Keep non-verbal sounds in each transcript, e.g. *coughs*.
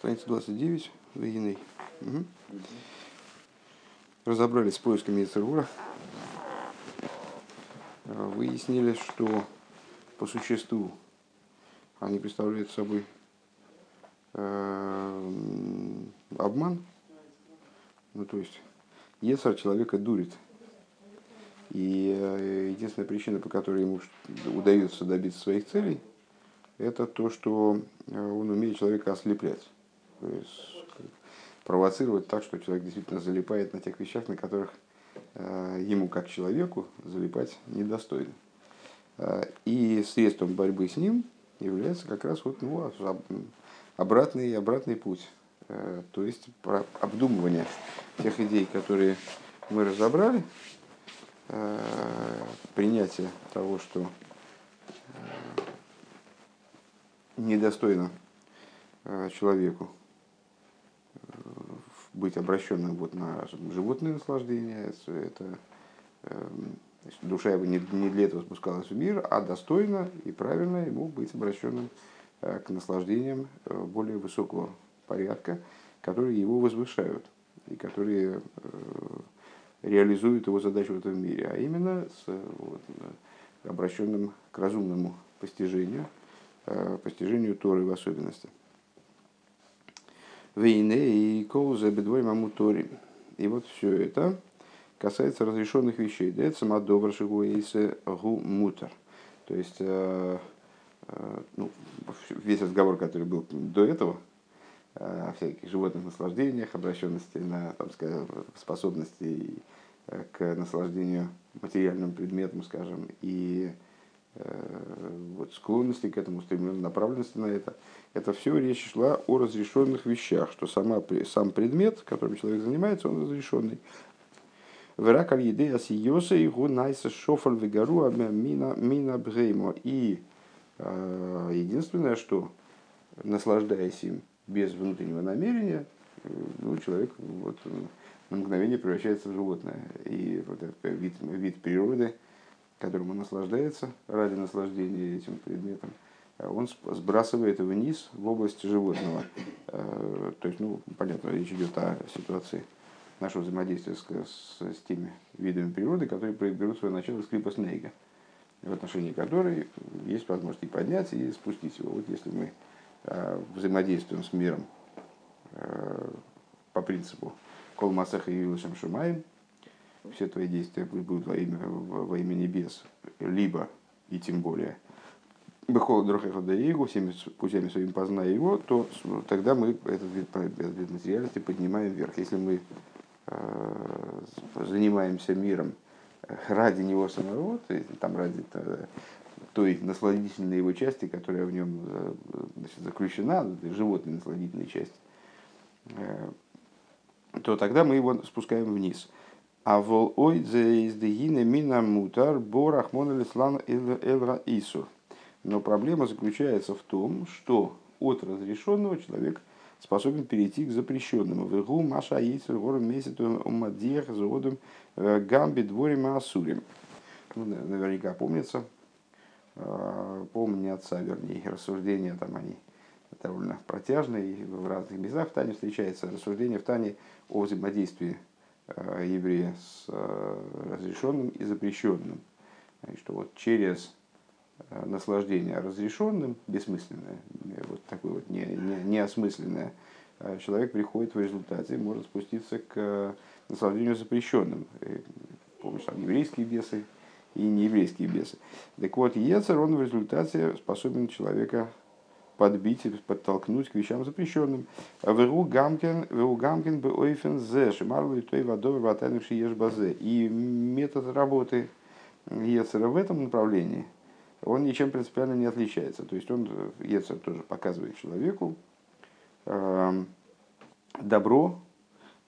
Страница 29, Вегиной. Угу. Разобрались с поисками Яцергура. Выяснили, что по существу они представляют собой э, обман. Ну, то есть, Ецар человека дурит. И э, единственная причина, по которой ему удается добиться своих целей, это то, что э, он умеет человека ослеплять. Провоцировать так, что человек действительно залипает на тех вещах, на которых э, ему как человеку залипать недостойно. Э, и средством борьбы с ним является как раз вот, ну, обратный, обратный путь. Э, то есть обдумывание тех идей, которые мы разобрали, принятие того, что недостойно человеку быть обращенным вот на животные наслаждения. Это, эм, душа его не, не для этого спускалась в мир, а достойно и правильно ему быть обращенным э, к наслаждениям э, более высокого порядка, которые его возвышают и которые э, реализуют его задачу в этом мире, а именно с вот, обращенным к разумному постижению, постижению Торы в особенности. Вейне и коуза бедвой мамутори. И вот все это касается разрешенных вещей. Да, это сама шигуэйсе гу мутер. То есть, э, э, ну, весь разговор, который был до этого, э, о всяких животных наслаждениях, обращенности на там, скажем, способности к наслаждению материальным предметом, скажем, и вот, склонности к этому, стремленности, направленности на это – это все речь шла о разрешенных вещах, что сама, сам предмет, которым человек занимается, он разрешенный. Верак аль еды асиоса и гунайса шофаль вегару мина мина бгеймо. И э, единственное, что наслаждаясь им без внутреннего намерения, э, ну, человек вот, на мгновение превращается в животное. И вот этот вид, вид природы, которым он наслаждается ради наслаждения этим предметом, он сбрасывает вниз в область животного. Э, то есть, ну, понятно, речь идет о ситуации нашего взаимодействия с, с, с теми видами природы, которые берут свое начало с клипа Снейга, в отношении которой есть возможность и поднять, и спустить его. Вот если мы э, взаимодействуем с миром э, по принципу Кол Масаха и Юлашем Шумаем, все твои действия будут во имя, во имя небес, либо и тем более – Бехол Дрохеха Даигу, всеми путями своими позная его, то тогда мы этот вид, этот вид материальности поднимаем вверх. Если мы э, занимаемся миром э, ради него самого, то есть, там ради той насладительной его части, которая в нем э, значит, заключена, животной насладительной части, то тогда мы его спускаем вниз. А вол ой из мина мутар борахмон лислан элра ису. Но проблема заключается в том, что от разрешенного человек способен перейти к запрещенному. Вегу маша яйцер гором месяцем умадех заводом э, гамби дворим асурим. Ну, наверняка помнится, э, помнятся, вернее, рассуждения там они довольно протяжные, в разных местах в Тане встречается рассуждение в Тане о взаимодействии еврея с разрешенным и запрещенным. И что вот через Э, наслаждение разрешенным, бессмысленное, э, вот такое вот не, не, неосмысленное, э, человек приходит в результате, может спуститься к наслаждению запрещенным. Помнишь, там еврейские бесы и нееврейские бесы. Так вот, Ецер, он в результате способен человека подбить подтолкнуть к вещам запрещенным. Веру гамкен, веру гамкен бы ойфен зе, шимарлу и той водой ватайнувши ешь базе. И метод работы Ецера в этом направлении – он ничем принципиально не отличается. То есть он, Ецер тоже показывает человеку э, добро,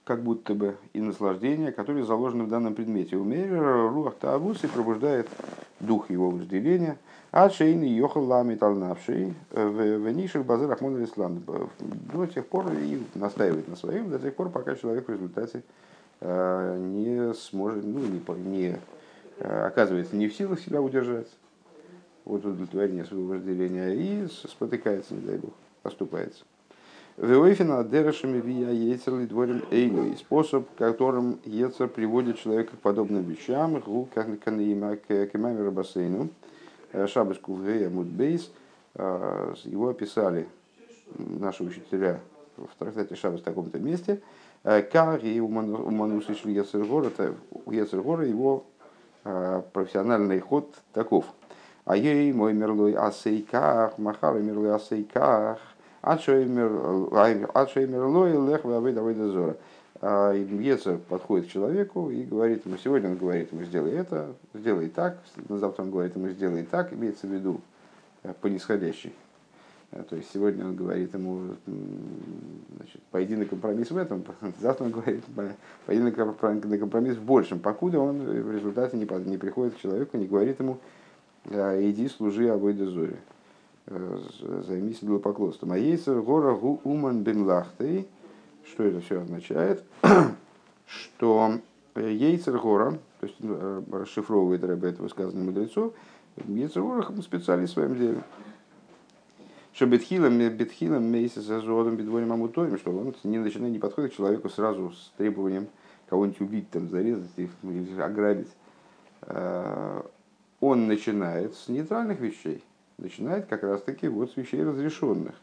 как будто бы, и наслаждение, которые заложены в данном предмете. Умерер руах таавус и пробуждает дух его вожделения. А шейный йохал лами талнавший в нишах базы рахмон ислам. До тех пор и настаивает на своем, до тех пор, пока человек в результате э, не сможет, ну, не, не э, оказывается не в силах себя удержать от удовлетворения своего вожделения и спотыкается, не дай бог, оступается. Веойфина дерешами вия ейцерли дворим эйну. И способ, которым Ецер приводит человека к подобным вещам, гу как кемамер бассейну, шабаску в мудбейс, его описали наши учителя в трактате Шабас в таком-то месте, как и у Мануса шли Ецергора, у Ецергора его профессиональный ход таков. А ей мой мерлой асейках, махар мерлой асейках, Адшеймер лой лех вавы давай дозора. Ецер подходит к человеку и говорит ему, сегодня он говорит ему, сделай это, сделай так, на завтра он говорит ему, сделай так, имеется в виду по нисходящей. То есть сегодня он говорит ему, значит, пойди на компромисс в этом, *laughs* завтра он говорит, пойди на компромисс в большем, покуда он в результате не, приходит к человеку, не говорит ему, иди служи обойде зоре. Э, займись идолопоклонством. А Ейцер Гора Гу Уман Бен Лахтей, что это все означает? что *clears throat* Ейцер Гора, то есть э, расшифровывает Рэбе это высказывание мудрецов, Ейцер Гора специалист в своем деле. Что бетхилом, бетхилом, мейса с азодом, бедворим амуторим, что он не начинает, не подходит к человеку сразу с требованием кого-нибудь убить, там, зарезать или ограбить. Э, он начинает с нейтральных вещей начинает как раз-таки вот с вещей разрешенных.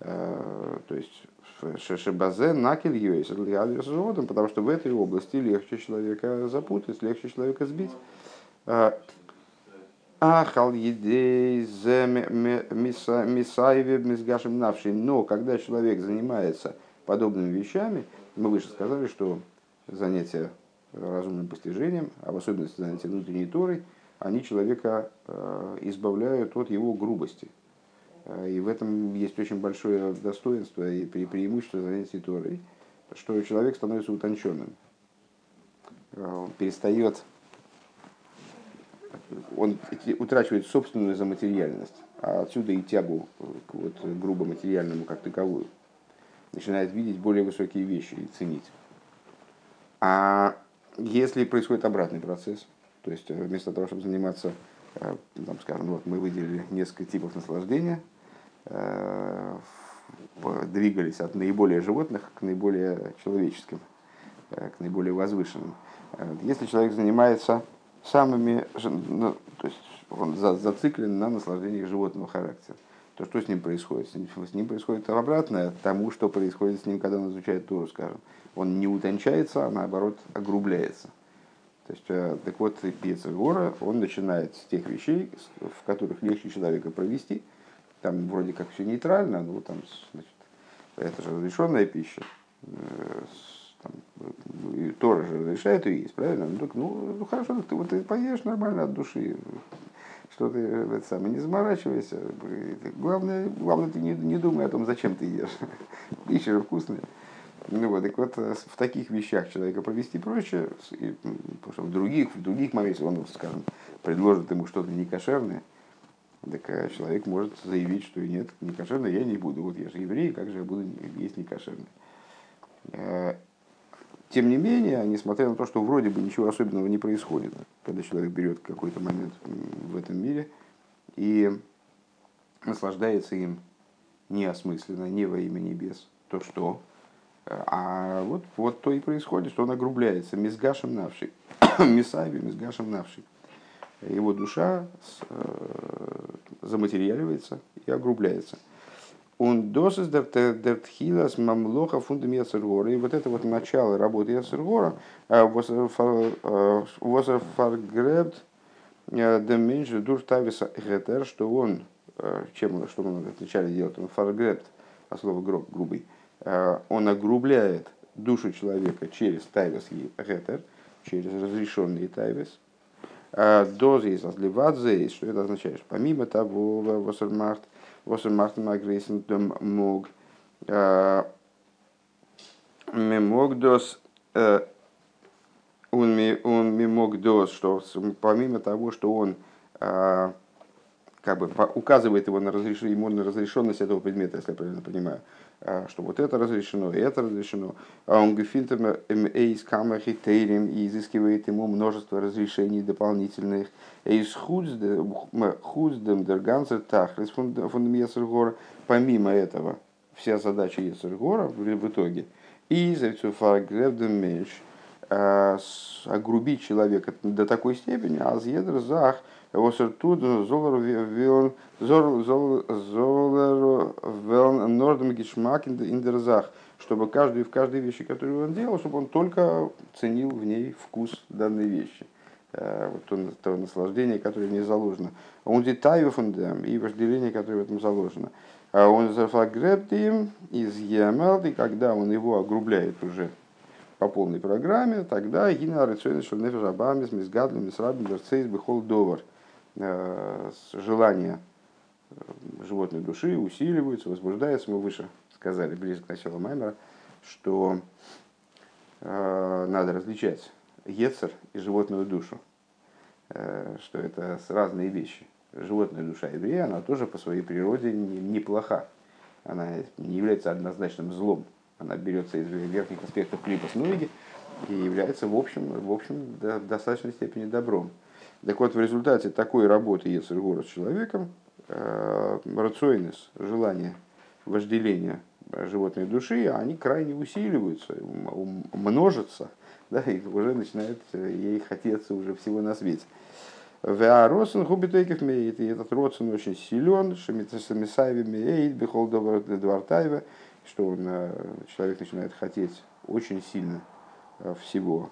Э, то есть Шешебазе накель юэйс животом, потому что в этой области легче человека запутать, легче человека сбить. Э, Ахал едей мисаеве мисгашем навший. Но когда человек занимается подобными вещами, мы выше сказали, что занятия разумным постижением, а в особенности занятия внутренней торой – они человека э, избавляют от его грубости. Э, и в этом есть очень большое достоинство и преимущество занятий Торой, что человек становится утонченным. Э, он перестает, он утрачивает собственную заматериальность, а отсюда и тягу к вот, грубо-материальному как таковую. Начинает видеть более высокие вещи и ценить. А если происходит обратный процесс – то есть э, вместо того, чтобы заниматься, э, там, скажем, вот мы выделили несколько типов наслаждения, э, двигались от наиболее животных к наиболее человеческим, к наиболее возвышенным. Если человек занимается самыми, ну, то есть он зациклен на наслаждениях животного характера, то что с ним происходит? С ним происходит обратное тому, что происходит с ним, когда он изучает Туру, скажем. Он не утончается, а наоборот огрубляется. То есть, э, так вот, Пьецергора, он начинает с тех вещей, в которых легче человека провести. Там вроде как все нейтрально, но там, значит, это же разрешенная пища. Э, там, и Тора же разрешает ее есть, правильно? Ну, так, ну, ну хорошо, ты, вот, ты поешь нормально от души, что ты это самое, не заморачивайся. Главное, главное ты не, не думай о том, зачем ты ешь. Пища вкусная. Ну вот, так вот, э, в таких вещах человека повести проще, потому что в других, в других моментах он, скажем, предложит ему что-то некошерное, так э, человек может заявить, что нет, некошерное я не буду. Вот я же еврей, как же я буду есть некошерное? Э, тем не менее, несмотря на то, что вроде бы ничего особенного не происходит, когда человек берет какой-то момент в этом мире и наслаждается им неосмысленно, не во имя небес, то что? А вот, вот то и происходит, что он огрубляется мизгашем навший, *coughs* мисави мизгашем навший. Его душа э, заматериаливается и огрубляется. Он досыс дертхилас мамлоха фундам Яцергора. И вот это вот начало работы Яцергора, э, восерфаргребт э, деменш дур тависа гетер, что он, чем, что он вначале делает, он фаргребт, а слово гроб, грубый, он огрубляет душу человека через тайвес и гетер, через разрешенный тайвес. Э, Дозы из отливадзе, что это означает? Помимо того, восермахт, восермахт магрейсен мог, э, мог дос, он мог дос, что помимо того, что он как бы указывает его на разрешение, ему на разрешенность этого предмета, если я правильно понимаю, а, что вот это разрешено, и это разрешено. А он эйс камахитерим и изыскивает ему множество разрешений дополнительных. Эйс худсдем дергансер тахлис фундамесер гор. Помимо этого, вся задача Ецергора в итоге. И меньш огрубить человека до такой степени, а зах, тут золор нордом гешмак индерзах, чтобы каждый в каждой вещи, которую он делал, чтобы он только ценил в ней вкус данной вещи. Э, вот то, то наслаждение, которое в ней заложено. Он детаю фундам и вожделение, которое в этом заложено. А он зафагребт им из и когда он его огрубляет уже по полной программе, тогда гина рецойна шельнефеш абамис мизгадлим мисрабим верцейс бихол довар. Э, желание э, животной души усиливается, возбуждается. Мы выше сказали, ближе к началу Маймера, что надо различать Ецер и животную душу, э, что это разные вещи. Животная душа еврея, она тоже по своей природе неплоха. Она не является однозначным злом. Она берется из верхних аспектов клипа ноги и является в общем, в общем до, достаточной степени добром. Так вот, в результате такой работы Ецергора с человеком, э, рационис, желание, вожделение животной души, они крайне усиливаются, множатся – да, и уже начинает э, ей хотеться уже всего на свете. Веаросен губитейков меет, и этот родствен очень силен, шамисаеви меет, бихол двартаева, что он, э, человек начинает хотеть очень сильно всего,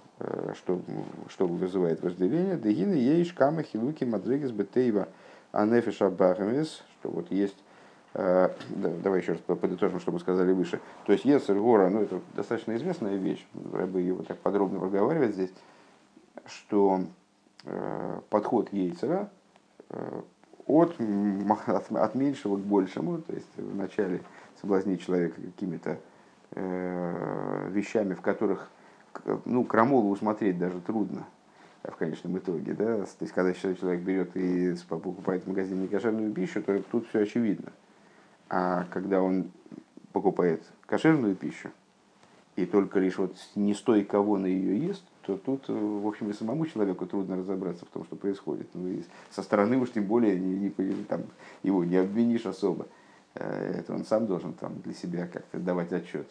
что, что вызывает вожделение. Дегины ейш кама хилуки мадригес бетейва анефиша бахамис, что вот есть Э, давай еще раз подытожим, что мы сказали выше. То есть Ецер Гора, ну это достаточно известная вещь, Рэбы его так подробно проговаривает здесь, что э, подход Ейцера э, от, *laughs* от, от меньшего к большему, то есть вначале соблазнить человека какими-то вещами, в которых ну, крамолу усмотреть даже трудно в конечном итоге. Да? То есть, когда человек берет и покупает в магазине некошерную пищу, то тут все очевидно. А когда он покупает кошерную пищу, и только лишь вот не стой, кого на ее ест, то тут, в общем, и самому человеку трудно разобраться в том, что происходит. Ну, и со стороны уж тем более не, не, там, его не обвинишь особо. Э, это он сам должен там, для себя как-то давать отчет.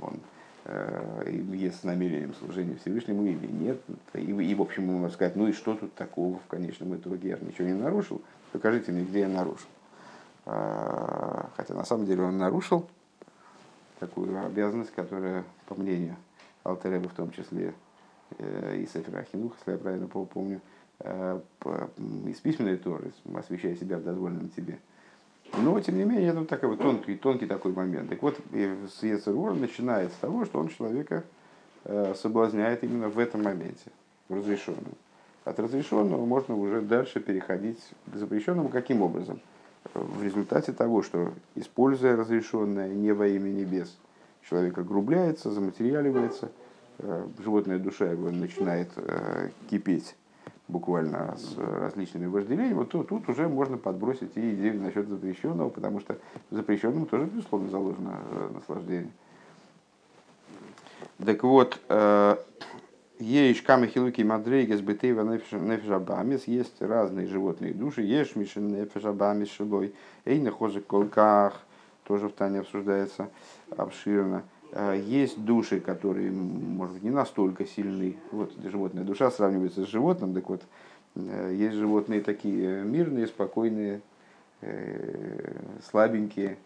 Он, э, с намерением служения Всевышнему или нет. И, и в общем, можно сказать, ну и что тут такого в конечном итоге? Я же ничего не нарушил. Покажите мне, где я нарушил. А, хотя на самом деле он нарушил такую обязанность, которая, по мнению Алтереба в том числе э, и Сефера Ахинух, если я правильно помню, э, из письменной Торы, освещая себя в дозволенном тебе. Но, тем не менее, это такой вот тонкий, тонкий такой момент. Так вот, Ецергор начинает с того, что он человека э, соблазняет именно в этом моменте, в разрешенном. От разрешенного можно уже дальше переходить к запрещенному. Каким образом? в результате того, что, используя разрешенное не во имя небес, человек огрубляется, заматериаливается, э, животная душа его начинает э, кипеть буквально с различными вожделениями, вот тут, уже можно подбросить и идею насчет запрещенного, потому что в запрещенном тоже, безусловно, заложено э, наслаждение. Так вот, Еш камы хилуки мадрейгес бетева нефежабамис, есть разные животные души, еш мишен нефежабамис шилой, эй нахожи колках, тоже в Тане обсуждается обширно. А, есть души, которые, может быть, не настолько сильны. Вот животная душа сравнивается с животным, так вот, э, есть животные такие мирные, спокойные, э, слабенькие,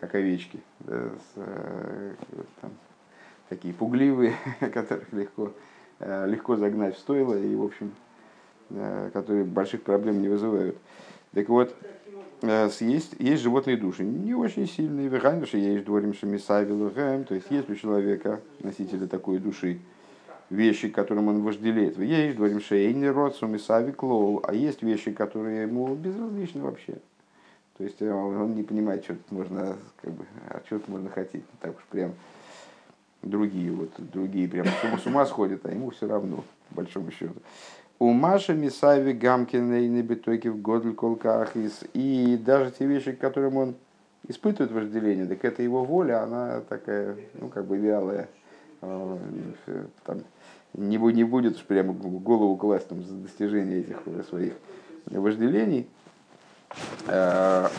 как овечки, да, с, э, там, такие пугливые, *laughs* которых легко Э, легко загнать в стойло и, в общем, э, которые больших проблем не вызывают. Так вот, э, есть, есть животные души, не очень сильные, что есть дворим шамисавилухэм, то есть есть у человека, носителя такой души, вещи, которым он вожделеет. Есть дворим шейни род сумисави клоу, а есть вещи, которые ему безразличны вообще. То есть он не понимает, что тут можно, как бы, а что тут можно хотеть, так уж прям другие, вот, другие прямо с ума сходят, а ему все равно, по большому счету. У Маши Мисави Гамкина и Небетоки в Годль Колкахис. И даже те вещи, к которым он испытывает вожделение, так это его воля, она такая, ну, как бы вялая. А, там, не, не будет уж прямо голову класть там, за достижение этих своих вожделений. А,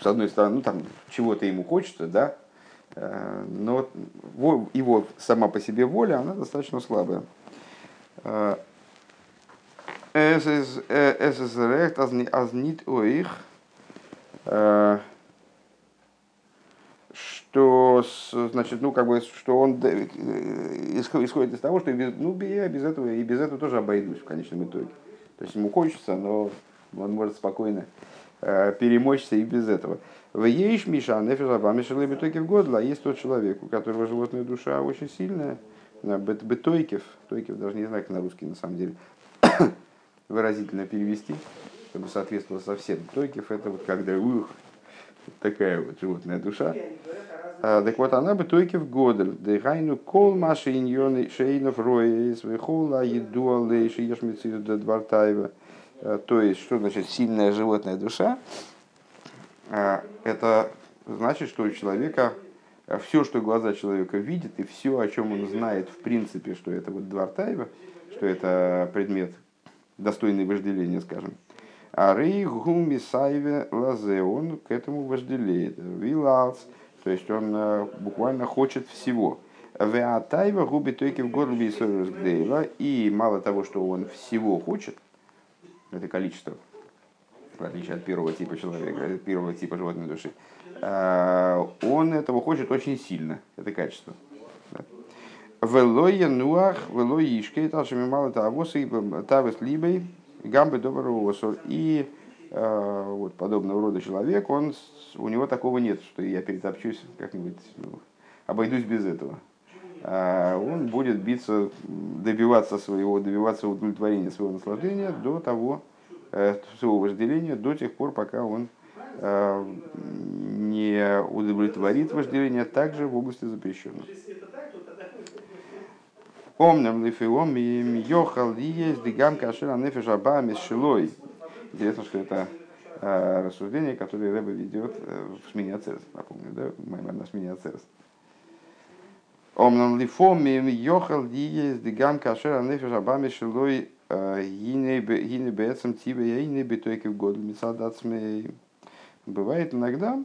с одной стороны, ну там чего-то ему хочется, да, э, но его сама по себе воля, она достаточно слабая. Es ist recht, als nicht euch, что, значит, ну, как бы, что он исходит из того, что без, ну, я без этого, и без этого тоже обойдусь в конечном итоге. То есть ему хочется, но он может спокойно перемочься и без этого. В ейш миша нефиша мишелы бетойкив годла, есть тот человек, у которого животная душа очень сильная, бетойкив, тойкив даже не знаю, как на русский на самом деле, выразительно перевести, чтобы соответствовало совсем. Тойкив это вот когда ух, такая вот животная душа. А, так вот, она бы только в годель. Дыхайну кол маши иньоны шейнов еду алей шиеш мецию двартаева. А, то есть, что значит сильная животная душа? А, это значит, что у человека все, что глаза человека видят, и все, о чем он знает, в принципе, что это вот Двартаева, что это предмет достойный вожделения, скажем. А рей гуми сайве лазе, он к этому вожделеет. Вилалс, то есть он э, буквально хочет всего. Веатайва губи тойки в горле и мало того, что он всего хочет, это количество, в отличие от первого типа человека, первого типа животной души, э, он этого хочет очень сильно, это качество. Велоя нуах, велоя ишкей, талшами мало того, тавес либой, гамбы доброго И э, вот подобного рода человек, он, у него такого нет, что я перетопчусь как-нибудь, ну, обойдусь без этого. А он будет биться, добиваться своего, добиваться удовлетворения своего наслаждения до того, э, своего вожделения, до тех пор, пока он э, не удовлетворит вожделение также в области запрещенного. Омнам лифиом йохал есть дигам кашера нефеш абам шилой. Интересно, что это э, рассуждение, которое Рэба ведет э, в смене Ацерес. Напомню, да? Маймер на смене Ацерес. Омнам лифом йохал есть дигам кашера нефеш абам шилой гине бецам тибе яйне битойки в году мецадацмей. Бывает иногда,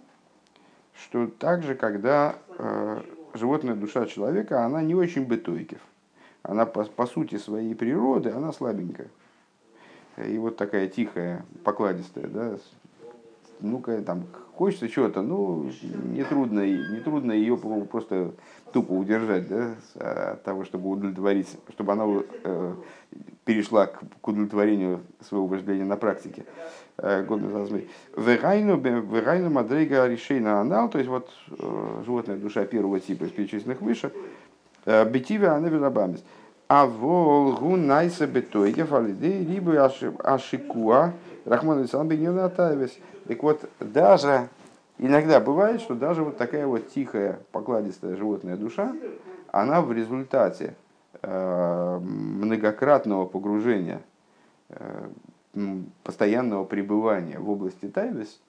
что также, когда э, животная душа человека, она не очень бытойкив она по, по сути своей природы, она слабенькая. И вот такая тихая, покладистая, да, ну-ка, там, хочется чего-то, ну, нетрудно, нетрудно ее просто тупо удержать, да, от того, чтобы удовлетворить, чтобы она э, перешла к, к удовлетворению своего вожделения на практике. Э, Вегайну мадрейга решейна анал, то есть вот э, животная душа первого типа из перечисленных выше, Бетиве аневилабамис. А волгу найса бетойгев алиды либо ашикуа рахман исалам атайвес. Так вот, даже иногда бывает, что даже вот такая вот тихая, покладистая животная душа, она в результате э, многократного погружения, э, постоянного пребывания в области тайвес,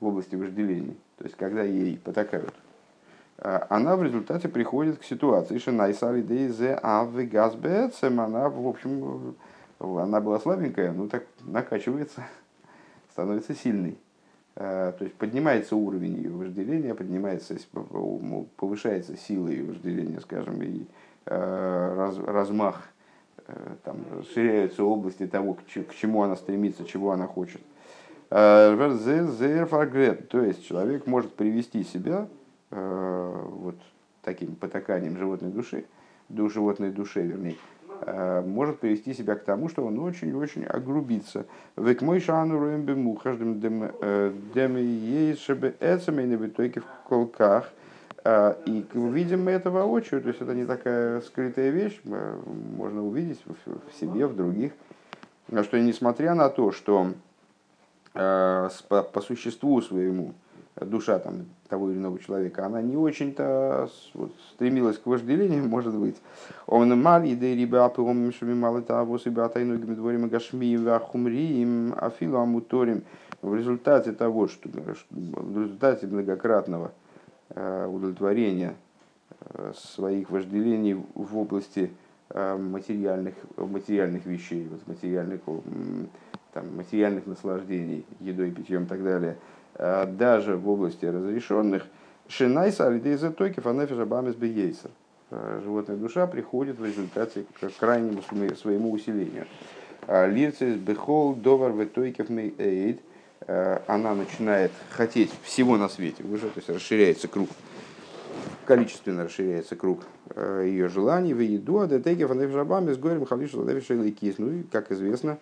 в области вожделений, то есть когда ей потакают, Э, она в результате приходит к ситуации, что Найсари Дейзе Авы Газбецем, она, в общем, она была слабенькая, ну так накачивается, *laughs* становится сильной. Э, то есть поднимается уровень ее вожделения, поднимается, повышается сила ее вожделения, скажем, и э, раз, размах, там, расширяются области того, к чему она стремится, чего она хочет. То есть человек может привести себя Э, вот таким потаканием животной души, животной души, вернее, э, может привести себя к тому, что он очень-очень огрубится. Век мой шану роем бему, каждым дем э, есть, чтобы эцами не в колках. И видим мы это воочию, то есть это не такая скрытая вещь, можно увидеть в себе, в других, что несмотря на то, что по существу своему душа там, того или иного человека, она не очень-то вот, стремилась к вожделению, может быть. Он мали, да и ребята, он мало того, себя тайнугими дворим гашми вахумриим, афилу амуторим. В результате того, что в результате многократного э, удовлетворения э, своих вожделений в области э, материальных, материальных вещей, вот материальных, там, материальных наслаждений, едой, питьем и так далее – даже в области разрешенных, шинайса алидейза тойки фанафиша бамес бейсер. Животная душа приходит в результате к крайнему своему усилению. Лирцис бехол довар ветойкев эйд. Она начинает хотеть всего на свете уже, то есть расширяется круг количественно расширяется круг э, ее желаний, в еду, а детеки фанефжабами с горем халиша лейкис. Ну и, как известно,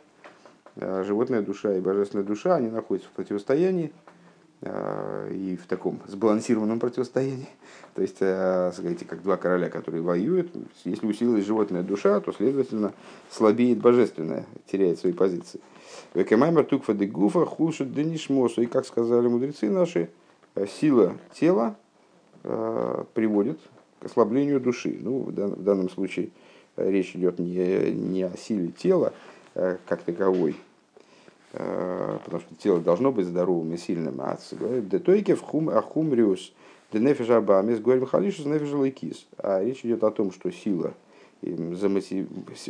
э, животная душа и божественная душа, они находятся в противостоянии, э, и в таком сбалансированном противостоянии. То есть, смотрите, как два короля, которые воюют, если усилилась животная душа, то, следовательно, слабеет божественная, теряет свои позиции. Векемаймер тукфа де гуфа хулшит денишмосу. И, как сказали мудрецы наши, сила тела, Э, приводит к ослаблению души. Ну, в данном случае э, речь идет не, не о силе тела э, как таковой, потому что тело должно быть здоровым и сильным, а детойке в хум ахумриус денефиш абамис гуэль халишус нефиш лайкис. А речь идет о том, что сила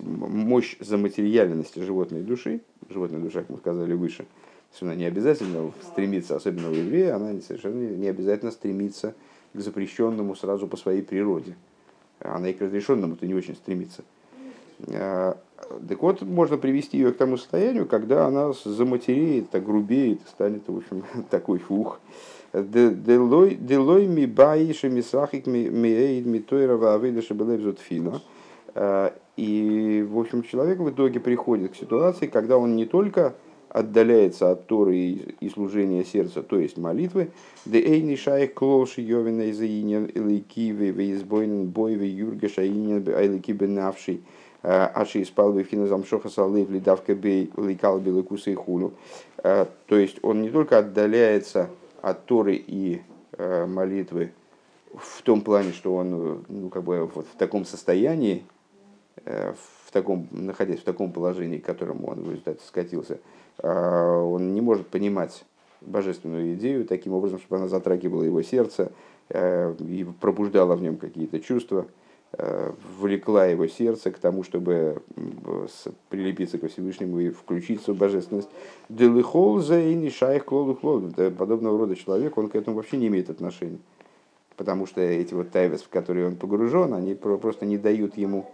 мощь заматериальности животной души, животная душа, как мы сказали выше, она не обязательно стремится, особенно у еврея, она совершенно не обязательно стремится к запрещенному сразу по своей природе. Она и к разрешенному-то не очень стремится. А, так вот, можно привести ее к тому состоянию, когда она заматереет, огрубеет, станет, в общем, *laughs* такой фух. Делой ми баиши мисахик миэйд митойрова авейдаша фина. А, и, в общем, человек в итоге приходит к ситуации, когда он не только отдаляется от Торы и служения сердца, то есть молитвы, де эйни шайх клоши йовина из инин иликивы веизбойнен бойве юрга шаинин айлики бенавший, аши испал бы финазам шоха салыв лидавка бей ликал белокуса и хулю. То есть он не только отдаляется от Торы и э, молитвы в том плане, что он ну, как бы вот в таком состоянии, э, в таком, находясь в таком положении, к которому он в результате скатился, он не может понимать божественную идею таким образом, чтобы она затрагивала его сердце э, и пробуждала в нем какие-то чувства, э, влекла его сердце к тому, чтобы прилепиться ко Всевышнему и включиться в божественность. Делыхол за и шайх Подобного рода человек, он к этому вообще не имеет отношения. Потому что эти вот тайвес, в которые он погружен, они просто не дают ему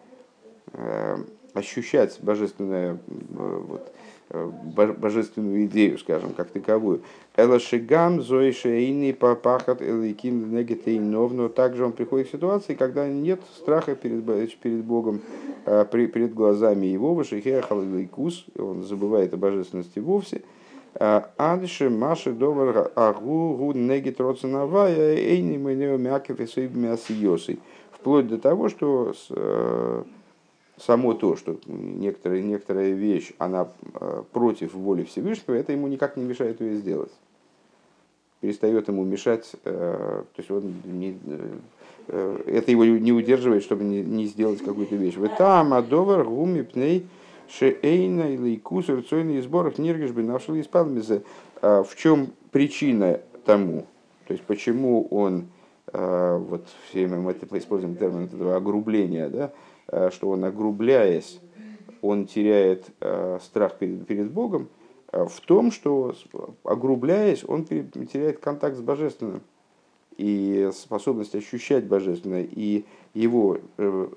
э, ощущать божественное вот, Э, божественную идею, скажем, как таковую. Элашигам, Зоишейни, Папахат, Эликим, Негетейнов, но также он приходит к ситуации, когда нет страха перед, перед Богом, э, перед глазами его, Вашихеахал Лейкус, он забывает о божественности вовсе. Адши Маши Довар Агу Гу Негит Роценовая Эйни Мэнео Мяков и Вплоть до того, что э, само то, что некоторая, некоторая вещь, она э, против воли Всевышнего, это ему никак не мешает ее сделать. Перестает ему мешать, э, то есть он не, э, это его не удерживает, чтобы не, не сделать какую-то вещь. Вы там, адовар, гуми, пней, шеэйна или икус, рацойный сборах, ниргиш бы нашли испалмизе. В чем причина тому? То есть почему он, вот все мы используем термин этого огрубления, да, что он, огрубляясь, он теряет э, страх перед, перед Богом, э, в том, что, огрубляясь, он теряет контакт с Божественным и способность ощущать Божественное. И его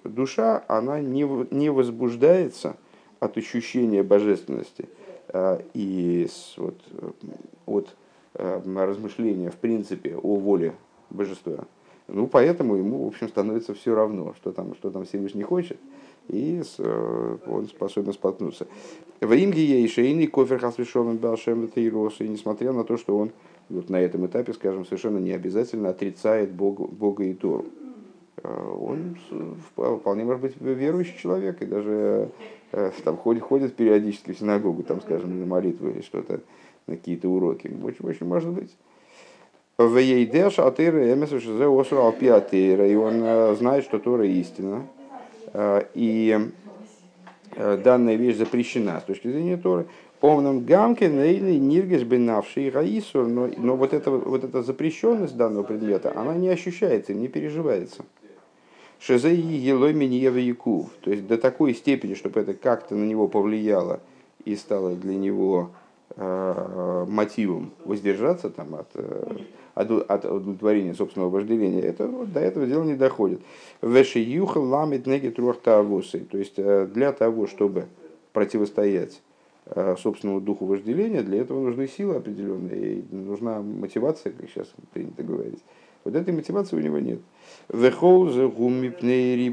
душа, она не, не возбуждается от ощущения божественности и вот, от размышления, в принципе, о воле божества. Ну, поэтому ему, в общем, становится все равно, что там, что там Всевышний хочет, и э, он способен споткнуться. В Имге Ейшейный кофер хасвишовым Балшем и несмотря на то, что он вот на этом этапе, скажем, совершенно не обязательно отрицает Бога, Бога и Тору. Э, он вполне может быть верующий человек, и даже э, там ходит, ходит периодически в синагогу, там, скажем, на молитву или что-то, на какие-то уроки. Очень, очень может быть. Вейдеш атыры эмесу шизе осру алпиатыра. И он знает, что Тора истина. И данная вещь запрещена с точки зрения Торы. Омном гамке нейли ниргеш бенавший гаисур. Но, но вот, эта, вот эта запрещенность данного предмета, она не ощущается, не переживается. Шизей елой миньева якув. То есть до такой степени, чтобы это как-то на него повлияло и стало для него э, мотивом воздержаться там, от, э, от, удовлетворения собственного вожделения, это вот, до этого дела не доходит. Веши юхал ламит неги трухтавусы. То есть для того, чтобы противостоять собственному духу вожделения, для этого нужны силы определенные, и нужна мотивация, как сейчас принято говорить. Вот этой мотивации у него нет. Вехолзе гумипней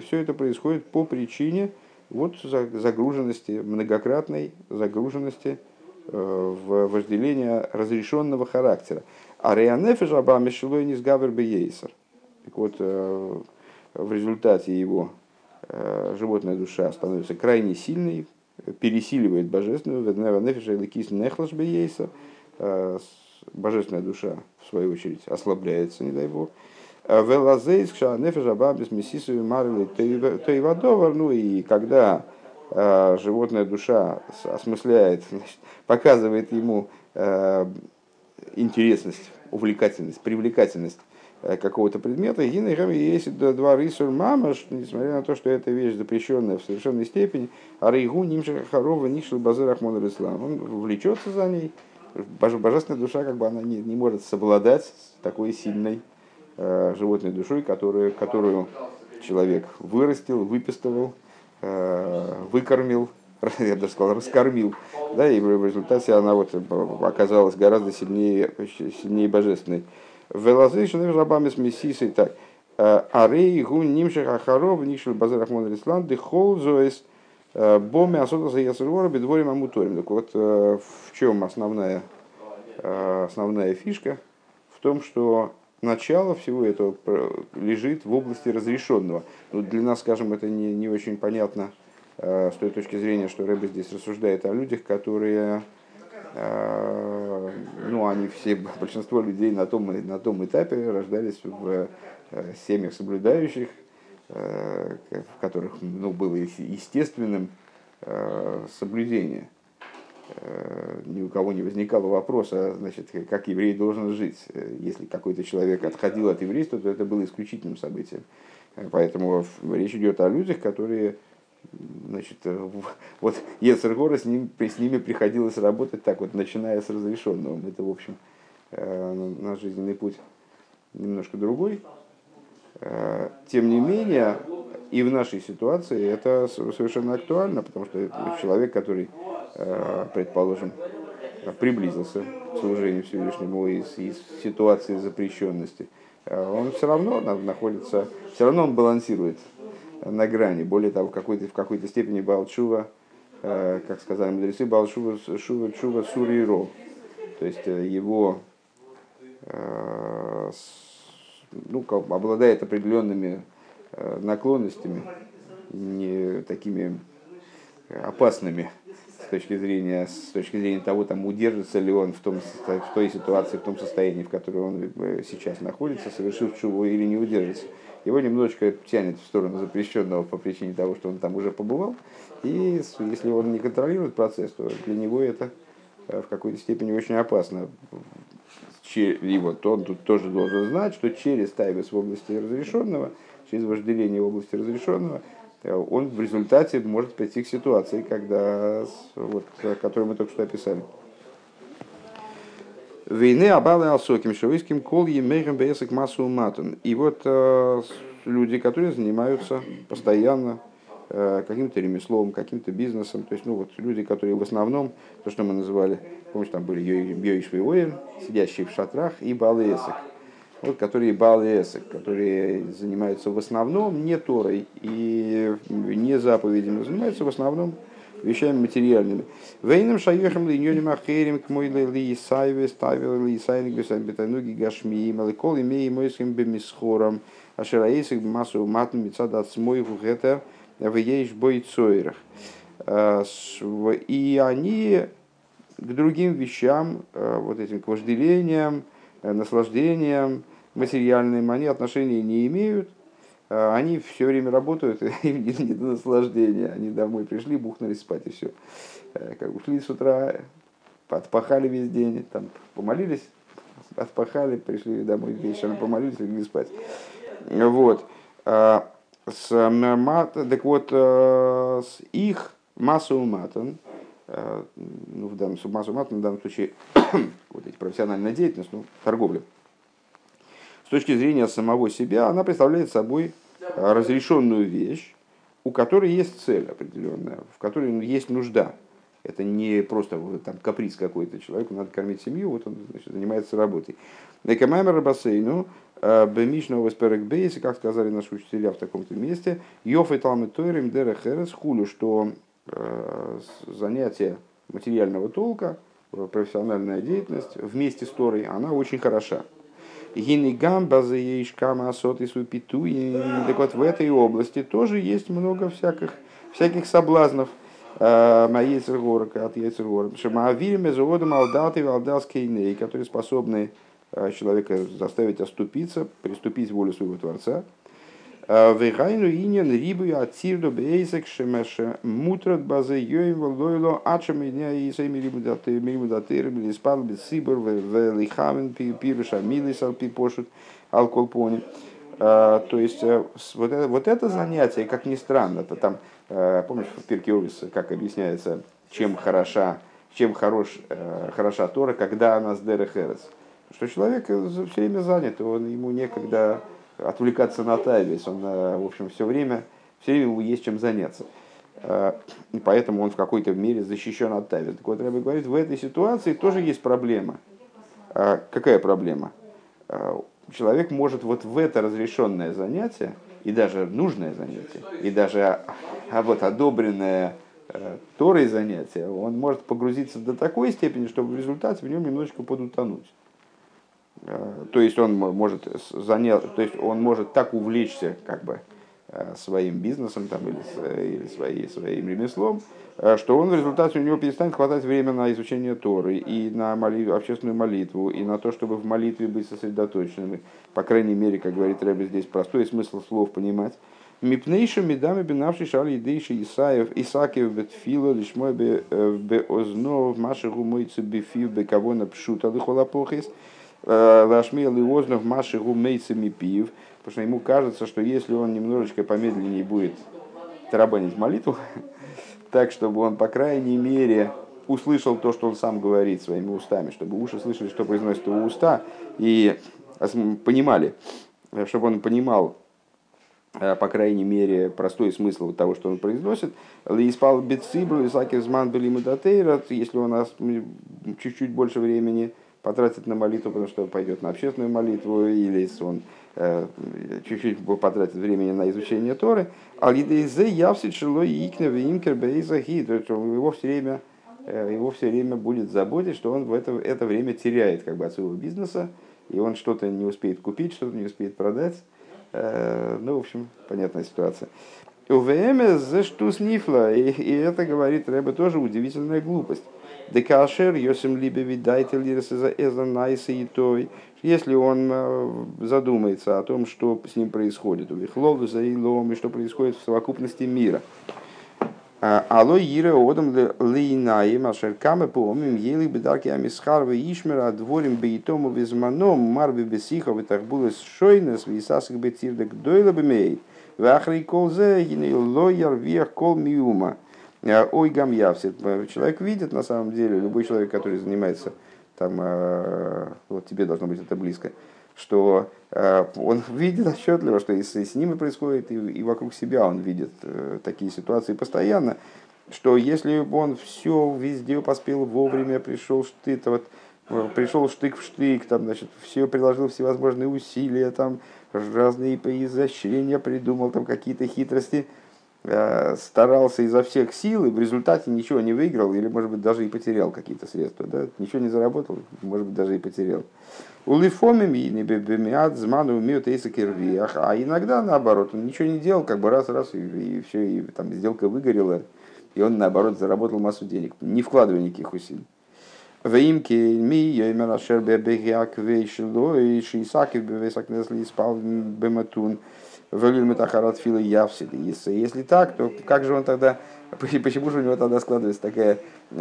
все это происходит по причине вот загруженности, многократной загруженности э, в вожделение разрешенного характера. А реанефе жаба мишелой не сгавер бейсер. Так вот, э, в результате его э, животная душа становится крайне сильной, пересиливает божественную, веднефеша или кис нехлаш бейсер, божественная душа, в свою очередь, ослабляется, не дай бог. Велазейс, нефеша бабис месисовый марли тоивадовар, ну и когда э, животная душа осмысляет, *laughs* значит, показывает ему э, интересность, увлекательность, привлекательность э, какого-то предмета, и есть два рисур мамаш, несмотря на то, что эта вещь запрещенная в совершенной степени, а рейгу нимша харова нишл базар ахмон ислам, он влечется за ней, божественная душа, как бы она не, не может совладать с такой сильной э, животной душой, которую, которую человек вырастил, выпистывал, э, выкормил, *laughs* я даже сказал, раскормил. Да, и в результате она вот оказалась гораздо сильнее, сильнее божественной. Велазейшн рабами с мессисой так. «Э, Арей гун нимших ахаров нишел базар ахмон рислан Э, Боми особенно ясурвора бедворим амуторим. Так вот, э, в чем основная, э, основная фишка? В том, что начало всего этого лежит в области разрешенного. Ну, для нас, скажем, это не, не очень понятно с той точки зрения, что Рэбе здесь рассуждает о людях, которые, ну, они все, *laughs* большинство людей на том, на том этапе рождались в семьях соблюдающих, Э, в которых ну, было естественным э, соблюдение. Э, ни у кого не возникало вопроса, значит, как еврей должен жить. Если какой-то человек отходил от еврейства, то это было исключительным событием. Поэтому речь идет о людях, которые значит, вот Ецергора с, ним, с ними приходилось работать так вот, начиная с разрешенного. Это, в общем, наш жизненный путь немножко другой. Э, тем не менее, и в нашей ситуации это совершенно актуально, потому что человек, который, э, предположим, приблизился к служению Всевышнему из, из ситуации запрещенности, э, он все равно находится, все равно он балансирует на грани. Более того, в какой-то, в какой-то степени Балчува, как сказали мудрецы, Балчува Шува Чува Суриро. То есть его ну, обладает определенными э, наклонностями, не такими опасными с точки зрения, с точки зрения того, там, удержится ли он в, том, в той ситуации, в том состоянии, в котором он э, сейчас находится, совершив чего или не удержится. Его немножечко тянет в сторону запрещенного по причине того, что он там уже побывал. И если он не контролирует процесс, то для него это э, в какой-то степени очень опасно и вот он тут тоже должен знать, что через тайвес в области разрешенного, через вожделение в области разрешенного, он в результате может прийти к ситуации, когда, вот, которую мы только что описали. Войны обалы алсоким шавийским кол емейхем бесок массу матун. И вот э, люди, которые занимаются постоянно Э, каким-то ремеслом, каким-то бизнесом. То есть, ну, вот люди, которые в основном, то, что мы называли, помните, там были Йоиш Воин, сидящие в шатрах, и Балесек. Которые Балесек, которые занимаются в основном не Торой и не заповедями, занимаются в основном вещами материальными. Вейном шайохам линьоним ахерим к мой ли сайве ставил ли сайник бетануги гашми маликол имея мойским бемисхором ашираисик массу матн мецадат смойху гетер – в ейш бойцойрах. Э, и они к другим вещам, вот этим к вожделениям, наслаждениям материальным, они отношения не имеют. Они все время работают, *laughs* им не, не до наслаждения. Они домой пришли, бухнулись спать и все. Как ушли с утра, отпахали весь день, там помолились, отпахали, пришли домой вечером, помолились, легли спать. Вот с мат, так вот, с их массу матан, ну, в данном субмасумат, в данном случае, *coughs* вот эти профессиональная деятельность, ну, торговля, с точки зрения самого себя, она представляет собой разрешенную вещь, у которой есть цель определенная, в которой есть нужда. Это не просто там, каприз какой-то человеку, надо кормить семью, вот он значит, занимается работой. Экамаймер бассейну, э, бемишного весперек бейси, как сказали наши учителя в таком-то месте, йофы талмы тойрим дерехерес хулю, что э, занятие материального толка, профессиональная деятельность вместе с Торой, она очень хороша. Гинигам базаешкама асот и супиту. Так вот в этой области тоже есть много всяких, всяких соблазнов. Маецергорка от Ецергора. Шамаавирим заводом алдаты алдалские которые способны человека заставить оступиться, приступить волю своего Творца. Вегайну иньян рибу ацирду бейсек шемеше мутрат базы йоим лойло ачам иня и своими рибудатырами лиспал бисибр велихамен пируша милисал пипошут алколпони. То есть вот это, вот это занятие, как ни странно, то там, помнишь, в Пирке как объясняется, чем хороша, чем хорош, хороша Тора, когда она с Дерехерес. Что человек все время занят, он, ему некогда отвлекаться на Тавис. Он, э, в общем, все время, все время ему есть чем заняться. Э, и поэтому он в какой-то мере защищен от Тавис. Так вот, Рэбби говорит, в этой ситуации тоже есть проблема. Э, какая проблема? Человек может вот в это разрешенное занятие, и даже нужное занятие, и даже а вот одобренное Торой занятие, он может погрузиться до такой степени, что в результате в нем немножечко подутонуть. Э, то есть он может занять, то есть он может так увлечься как бы э, своим бизнесом там, или, или своей, своим ремеслом, э, что он в результате у него перестанет хватать время на изучение Торы и на молитву, общественную молитву, и на то, чтобы в молитве быть сосредоточенным. По крайней мере, как говорит Рэбби, здесь простой смысл слов понимать. Мипнейша медами бинавший шали едейши Исаев, Исакев бетфила, лишмой бе ознов, маши гумойцы бефив, бекавона пшута, лихолапохис. Лашмил и Ознов Маши Гумейцами пив, потому что ему кажется, что если он немножечко помедленнее будет тарабанить молитву, *laughs* так, чтобы он, по крайней мере, услышал то, что он сам говорит своими устами, чтобы уши слышали, что произносит его уста, и понимали, чтобы он понимал, э, по крайней мере, простой смысл того, что он произносит. Белимудатейра, если у нас чуть-чуть больше времени – потратит на молитву, потому что пойдет на общественную молитву, или он э, чуть-чуть потратит времени на изучение Торы, а лидейзе явсит шило икнев имкер бейзахи, его все время э, его все время будет заботить, что он в это, это время теряет как бы от своего бизнеса, и он что-то не успеет купить, что-то не успеет продать. Э, ну, в общем, понятная ситуация. УВМ за что снифла, и это говорит Рэбе тоже удивительная глупость. Декашер, Йосим Либеви, дайте эза найса и той. Если он э, задумается о том, что с ним происходит, у Вихлову за Илом, и что происходит в совокупности мира. А, алло Ира одам лейнаем, ашер каме помим, ели бедарки амисхарва ишмера, дворим бейтому визманом, марби бесиха, витахбулес шойнес, висасик бетирдек дойла бемей, вахри колзе, гиней лояр вех кол миума. Э, ой, гам явсит. Человек видит, на самом деле, любой человек, который занимается, там, э, вот тебе должно быть это близко, что э, он *laughs* видит отчетливо, что и с, ними происходит, и, вокруг себя он видит такие ситуации постоянно, что если бы он все везде поспел вовремя, пришел штык, вот, пришел штык в штык, там, значит, все приложил всевозможные усилия, там, разные изощрения придумал, там, какие-то хитрости – Э, старался изо всех сил и в результате ничего не выиграл или, может быть, даже и потерял какие-то средства. Да? Ничего не заработал, может быть, даже и потерял. Улифомим и небемиат зману умеют а иногда наоборот, он ничего не делал, как бы раз-раз, и, и все, и там сделка выгорела, и он наоборот заработал массу денег, не вкладывая никаких усилий. Ваимки ми йоймер ашер бебегиак вейшило и шисакив бевесак несли спал бематун. Велюль Метахарат Фила Явсид. Если так, то как же он тогда, *laughs* почему же у него тогда складывается такое,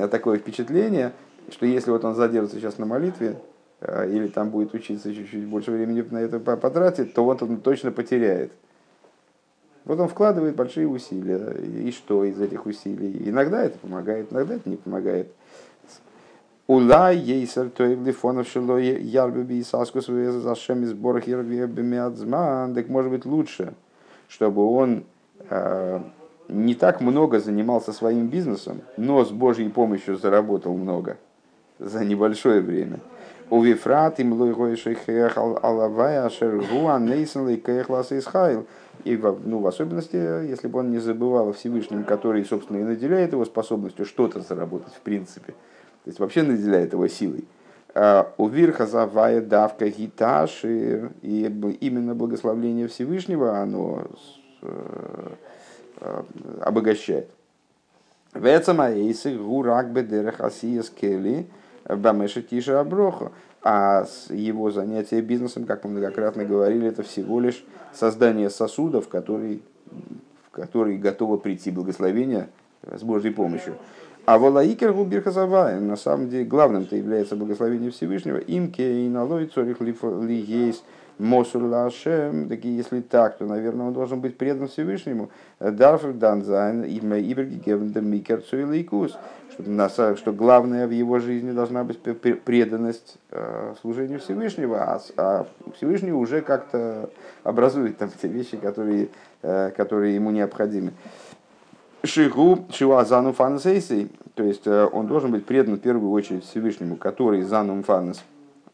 такое впечатление, что если вот он задержится сейчас на молитве, э, или там будет учиться чуть-чуть больше времени на это потратить, то вот он точно потеряет. Вот он вкладывает большие усилия. И что из этих усилий? Иногда это помогает, иногда это не помогает. Улай ейсер тоев лифонов шело ярбеби и саскус зашем из борах ярбеби Так может быть лучше, чтобы он э, не так много занимался своим бизнесом, но с Божьей помощью заработал много за небольшое время. У Вифрат им алавая шергуа нейсон лейкех лас исхайл. И ну, в особенности, если бы он не забывал о Всевышнем, который, собственно, и наделяет его способностью что-то заработать в принципе – то есть вообще наделяет его силой. А, у Вирха завая давка гиташ, и, именно благословление Всевышнего, оно э, э, обогащает. Вецама эйсы гурак бедерах асия скели бамеша тиша аброха. А его занятие бизнесом, как мы многократно говорили, это всего лишь создание сосудов, в которые готово прийти благословение с Божьей помощью. А волаикер губирхазавая, на самом деле, главным-то является благословение Всевышнего. Имке и налой цорих ли есть мосур лашем. Так если так, то, наверное, он должен быть предан Всевышнему. Дарфер данзайн имя иберги гевнда микер цуилейкус. Что, главное в его жизни должна быть преданность э, служению Всевышнего, а, а Всевышний уже как-то образует там *laughs* те вещи, которые, э, которые ему необходимы. Шигу Шиуазану Фанасейсей, то есть э, он должен быть предан в первую очередь Всевышнему, который Занум Фанас,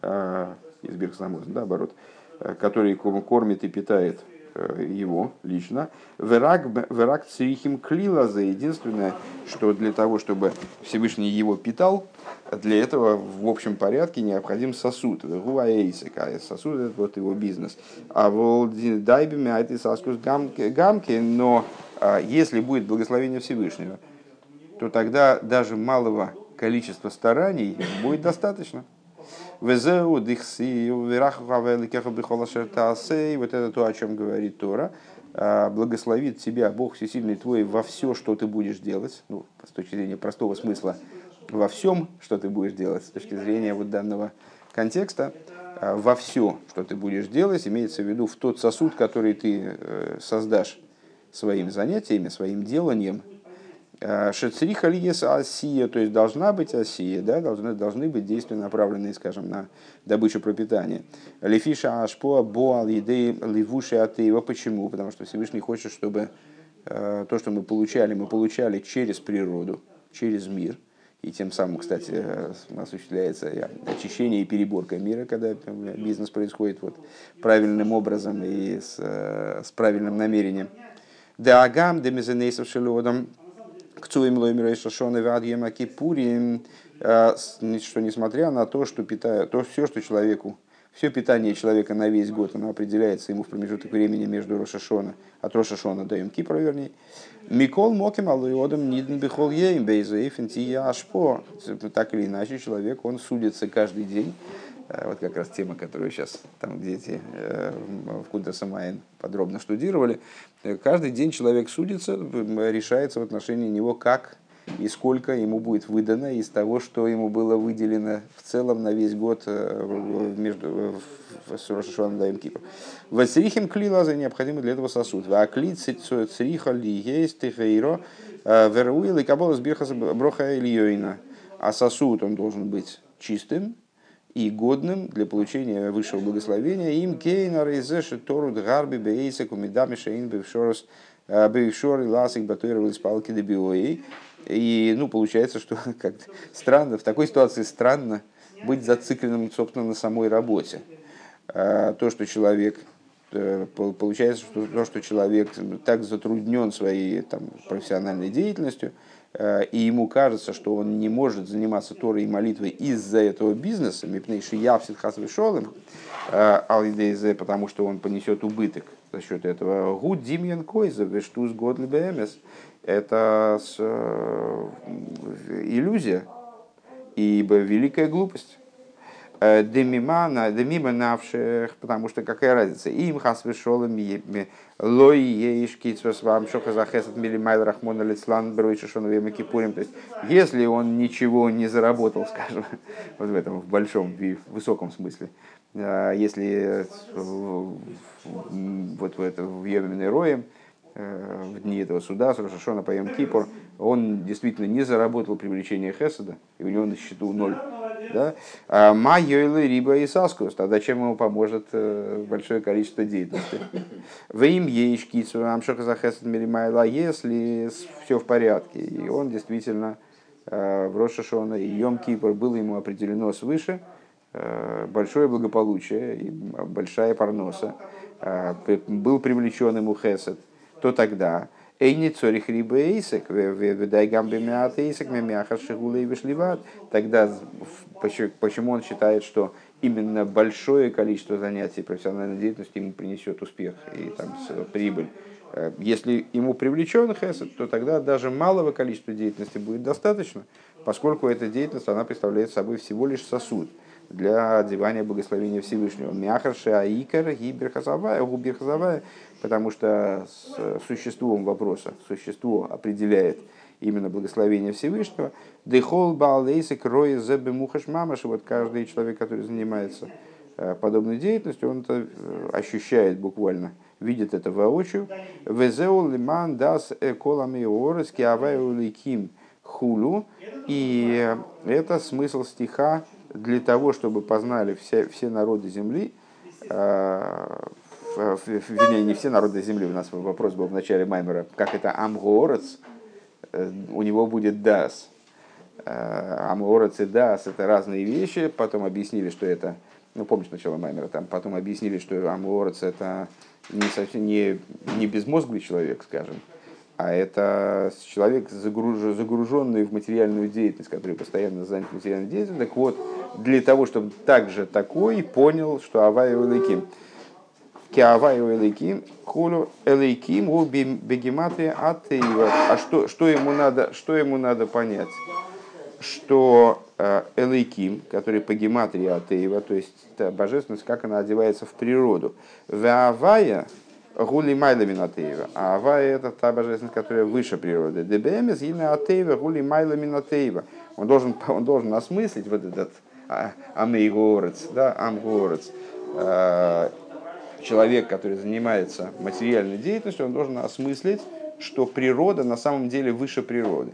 э, из Бирхсамоза, да, оборот, э, который кормит и питает его лично. Верак црихим клила за единственное, что для того, чтобы Всевышний его питал, для этого в общем порядке необходим сосуд. Сосуд это вот его бизнес. А вот дайбими а это саскус гамки, но а если будет благословение Всевышнего, то тогда даже малого количества стараний будет достаточно. Вот это то, о чем говорит Тора. А, благословит тебя Бог Всесильный твой во все, что ты будешь делать. Ну, с точки зрения простого смысла, во всем, что ты будешь делать, с точки зрения вот данного контекста, а, во все, что ты будешь делать, имеется в виду в тот сосуд, который ты э, создашь своим занятиями, своим деланием. Э, Шецриха лиес осия, то есть должна быть осия, да, должны, должны быть действия, направленные, скажем, на добычу пропитания. Лефиша ашпо боал едей ливуши атеева. Почему? Потому что Всевышний хочет, чтобы э, то, что мы получали, мы получали через природу, через мир. И тем самым, кстати, э, осуществляется очищение и переборка мира, когда бизнес происходит вот правильным образом и с, с правильным намерением. Дагам демизенейсов шелодом к цуим лоймирой шашона вадьема кипурим, э, что несмотря на то, что питая, то все, что человеку, все питание человека на весь год, оно определяется ему в промежуток времени между Рошашона, от Рошашона до Кипра, вернее. Микол моким алуиодом нидн бихол ейм бейзаифен ашпо. Так или иначе, человек, он судится каждый день Э, вот как раз тема, которую сейчас там дети э, в Кунта Самайн подробно штудировали. Каждый день человек судится, решается в отношении него, как и сколько ему будет выдано из того, что ему было выделено в целом на весь год между с Рошашоном Даем Кипр. Васрихим клилаза необходимо для этого сосуд. А клит цриха ли есть тихаиро веруил и кабола сбирха броха ильёйна. А сосуд он должен быть чистым, и годным для получения высшего благословения им кейна рейзеши тору дгарби бейса кумидами шейн бевшорос э, бевшор и ласик батуэров из палки дебиои. И ну, получается, что *laughs* как странно, в такой ситуации странно быть зацикленным, собственно, на самой работе. Э, то, что человек э, получается, что то, что человек так затруднен своей там, профессиональной деятельностью, Э, и ему кажется, что он не может заниматься Торой и молитвой из-за этого бизнеса, мипнейши явсит хасвешолым, э, алидейзе, потому что он понесет убыток за счет этого. Гуд димьян койза, вештуз год БМС. Это э, иллюзия, ибо великая глупость. Э, демима навших, потому что какая разница, им хас вешолым лой еиш китсвас вам шоха захесат милимайл рахмона лицлан бройши шоновем кипурим. То есть, если он ничего не заработал, *laughs* скажем, вот в этом в большом, в высоком смысле, э, если вот в, это, в Йоминой Роем, в дни этого суда, с Рошашона по Кипур, он действительно не заработал привлечение Хеседа, и у него на счету ноль. Да? А Майойлы, Риба и Саскус, тогда чем ему поможет большое количество деятельности? В им ейшкицу, амшоха за Хесед Миримайла, если все в порядке, и он действительно в Рошашона и Йом Кипр было ему определено свыше большое благополучие и большая парноса, был привлечен ему Хесед, то тогда Эйни цорих рибы эйсек, ведай гамбе мят эйсек, мемяхар шигулей вишливат. Тогда почему он считает, что именно большое количество занятий профессиональной деятельностью ему принесет успех и там, прибыль. Э, если ему привлечен хесед, то тогда даже малого количества деятельности будет достаточно, поскольку эта деятельность она представляет собой всего лишь сосуд для одевания благословения Всевышнего. Мяхарши аикар гиберхазавая, губерхазавая, потому что существом вопроса, существо определяет именно благословение Всевышнего. Дехол балейсик рои зебе мухаш мамаш. Вот каждый человек, который занимается э, подобной деятельностью, он это э, ощущает буквально, видит это воочию. Везеу лиман дас эколами орес киаваю ликим хулу. И это смысл стиха для того, чтобы познали все, все народы земли, э, вернее, не все народы земли, у нас вопрос был в начале Маймера, как это Амгорец, э, у него будет Дас. Э, Амгорец и Дас это разные вещи, потом объяснили, что это, ну помнишь начало Маймера, там потом объяснили, что Амгорец это не, совсем, не, не безмозглый человек, скажем, а это человек, загруженный в материальную деятельность, который постоянно занят материальной деятельностью. Так вот, для того, чтобы также такой понял, что Авай Элейким. Киавай Элейким, Хулю Элейким, у Бегематы Атеева. А что, что, ему надо, что ему надо понять? Что э, Элейким, который по гематрии Атеева, то есть божественность, как она одевается в природу. Ваавая Гули Майла Минатеева. А Авая это та божественность, которая выше природы. ДБМС имя Атеева Гули Майла Минатеева. Он должен, он должен осмыслить вот этот а, Амейгорец, да, Амгорец. Человек, который занимается материальной деятельностью, он должен осмыслить, что природа на самом деле выше природы.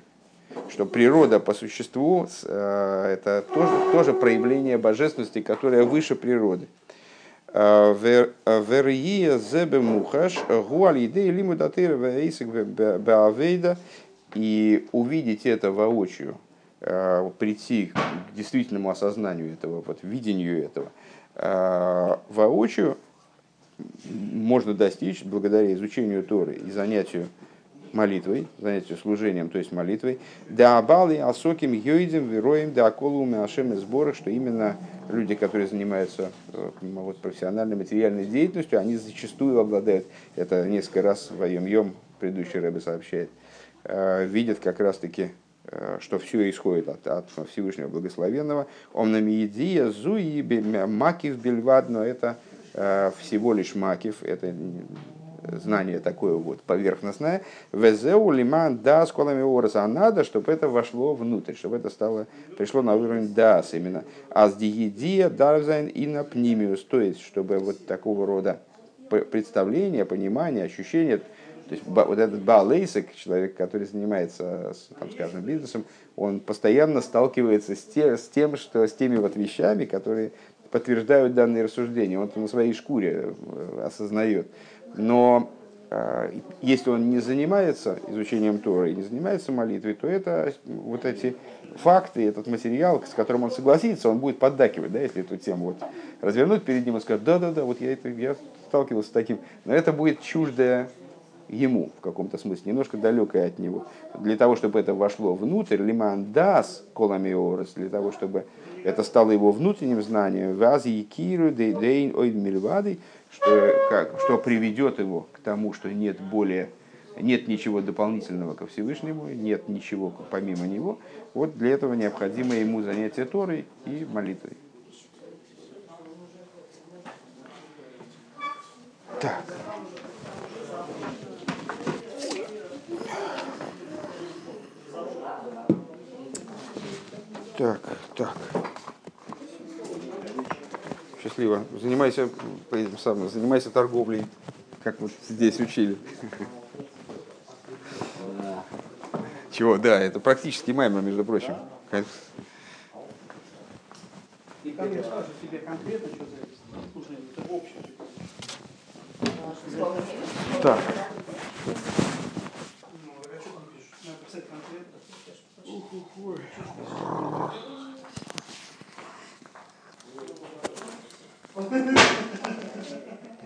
Что природа по существу а, это тоже, тоже проявление божественности, которая выше природы. Верия зебе мухаш гуаль идеи и увидеть это воочию, Э, прийти к действительному осознанию этого, вот, видению этого э, воочию, можно достичь благодаря изучению Торы и занятию молитвой, занятию служением, то есть молитвой, да абалы асоким йойдем вероем да аколуме ашем сборах, что именно люди, которые занимаются э, вот, профессиональной материальной деятельностью, они зачастую обладают, это несколько раз в Йом предыдущий Рэбе сообщает, видят как раз-таки Э, что все исходит от, от Всевышнего Благословенного. Он на миедия зуи макив бельвад, но это э, всего лишь макив, это знание такое вот поверхностное. Везеу лиман да с колами ораса. А надо, чтобы это вошло внутрь, чтобы это стало, пришло на уровень дас именно. А с диедия дарзайн и на пнимиус. То есть, чтобы вот такого рода представление, понимание, ощущение, то есть вот этот Баалейсик, человек, который занимается, там, скажем, бизнесом, он постоянно сталкивается с, те, с тем, что с теми вот вещами, которые подтверждают данные рассуждения. Он на своей шкуре э, осознает. Но э, если он не занимается изучением Тора и не занимается молитвой, то это вот эти факты, этот материал, с которым он согласится, он будет поддакивать, да, если эту тему вот развернуть перед ним и сказать, да-да-да, вот я, это, я сталкивался с таким. Но это будет чуждое ему в каком-то смысле, немножко далекое от него. Для того, чтобы это вошло внутрь, лиман дас коламиорес, для того, чтобы это стало его внутренним знанием, ваз якиру дейн ойд мильвады, что, как, что приведет его к тому, что нет более нет ничего дополнительного ко Всевышнему, нет ничего помимо него. Вот для этого необходимо ему занятие Торой и молитвой. Так. Так, так. Счастливо. Занимайся, сам, занимайся торговлей, как вот здесь учили. Чего? Да, это практически маймер, между прочим. И не скажут тебе конкретно, что. Слушай, это общее. Так. Ну,